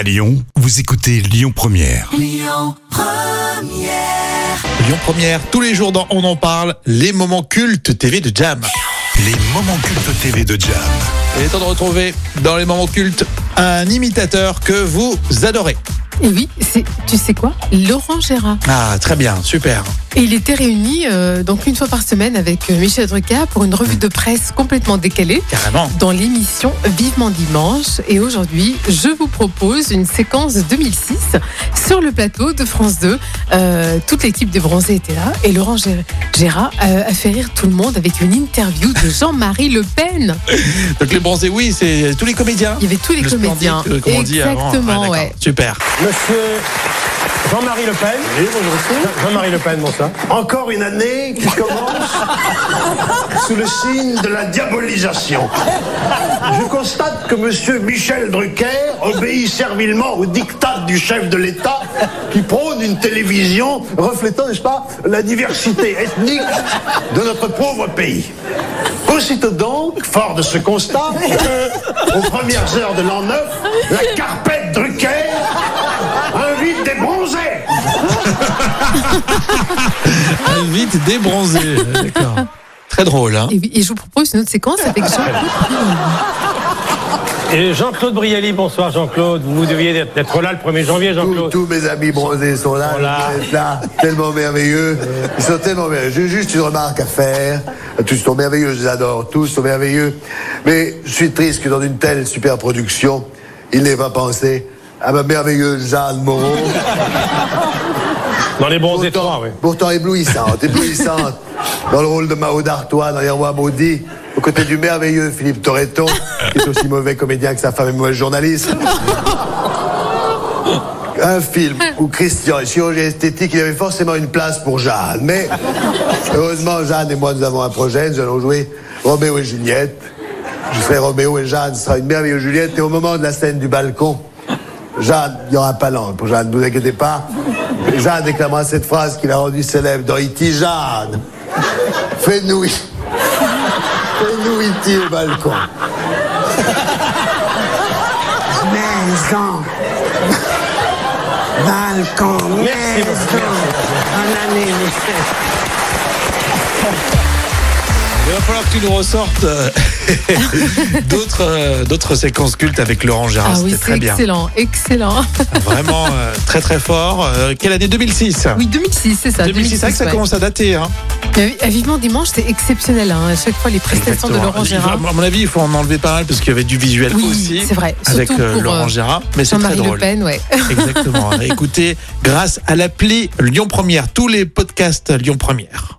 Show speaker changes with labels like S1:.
S1: À Lyon, vous écoutez Lyon Première.
S2: Lyon
S3: Première, tous les jours dans On en parle, les moments cultes TV de Jam.
S1: Les moments cultes TV de Jam.
S3: Il est temps de retrouver dans les moments cultes un imitateur que vous adorez.
S4: Et oui, c'est, tu sais quoi? Laurent Gérard.
S3: Ah, très bien, super.
S4: Et il était réuni euh, donc une fois par semaine avec euh, Michel Drucker pour une revue de presse complètement décalée
S3: Carrément.
S4: dans l'émission Vivement Dimanche. Et aujourd'hui, je vous propose une séquence de 2006 sur le plateau de France 2. Euh, toute l'équipe des Bronzés était là et Laurent Gé- Gérard euh, a fait rire tout le monde avec une interview de Jean-Marie Le Pen.
S3: Donc les bronzés, oui, c'est tous les comédiens.
S4: Il y avait tous les
S3: Le
S4: comédiens.
S3: splendide, comme on dit avant.
S4: Exactement,
S3: Ah,
S4: ouais.
S3: Super.
S5: Monsieur Jean-Marie Le Pen. Oui, bonjour. Jean-Marie Le Pen, bonsoir.
S6: Encore une année qui commence sous le signe de la diabolisation. Je constate que Monsieur Michel Drucker obéit servilement au diktat du chef de l'État qui prône une télévision reflétant, n'est-ce pas, la diversité ethnique de notre pauvre pays. Aussitôt donc, fort de ce constat, aux premières heures de l'an 9, la carpette Drucker invite des bronzés.
S3: Ah, Vite débronzé. D'accord. Très drôle, hein.
S4: Et, je vous propose une autre séquence avec Jean-Claude.
S5: Et Jean-Claude Brialy, bonsoir Jean-Claude. Vous deviez être là le 1er janvier,
S7: Tous,
S5: Jean-Claude.
S7: tous mes amis bronzés sont là,
S5: Voilà.
S7: ils sont là, tellement merveilleux. Ils sont tellement merveilleux. J'ai juste une remarque à faire. Tous sont merveilleux, je les adore, tous sont merveilleux. Mais je suis triste que dans une telle super production, il n'ait pas pensé à ma merveilleuse Jeanne Moreau.
S5: Dans les
S7: Pourtant,
S5: 3, oui.
S7: pourtant éblouissante, éblouissante. Dans le rôle de Mao d'Artois dans Les Rois Maudits, aux côtés du merveilleux Philippe Torreton, qui est aussi mauvais comédien que sa femme est mauvaise journaliste. Un film où Christian est chirurgien esthétique, il avait forcément une place pour Jeanne. Mais heureusement, Jeanne et moi, nous avons un projet. Nous allons jouer Roméo et Juliette. Je serai Roméo et Jeanne sera une merveilleuse Juliette. Et au moment de la scène du balcon, Jeanne, il n'y aura pas langue pour Jeanne, ne vous inquiétez pas. Jeanne déclamera cette phrase qu'il a rendue célèbre dans E.T. Jeanne, fais-nous fais-nous E.T. au balcon.
S2: Maison. Balcon.
S5: Merci
S2: Maison. Bonne année, Michel.
S3: Il va falloir que tu nous ressortes euh, d'autres euh, d'autres séquences cultes avec Laurent Gérard.
S4: Ah oui, c'est
S3: très bien.
S4: excellent, excellent.
S3: Vraiment euh, très très fort. Quelle année? 2006
S4: Oui, 2006, c'est ça.
S3: 2006, c'est vrai que ça
S4: ouais.
S3: commence à dater. Hein.
S4: Mais oui, Vivement Dimanche, c'est exceptionnel. Hein. À chaque fois, les prestations de. Laurent Gérard.
S3: À mon avis, il faut en enlever pas mal parce qu'il y avait du visuel
S4: Oui,
S3: aussi.
S4: c'est vrai.
S3: Avec
S4: pour,
S3: Laurent Gérard. Mais c'est très
S4: Jean-Marie Le
S3: drôle.
S4: Pen, ouais.
S3: Exactement. Écoutez, grâce à l'appli Lyon Première, tous les podcasts Lyon Première.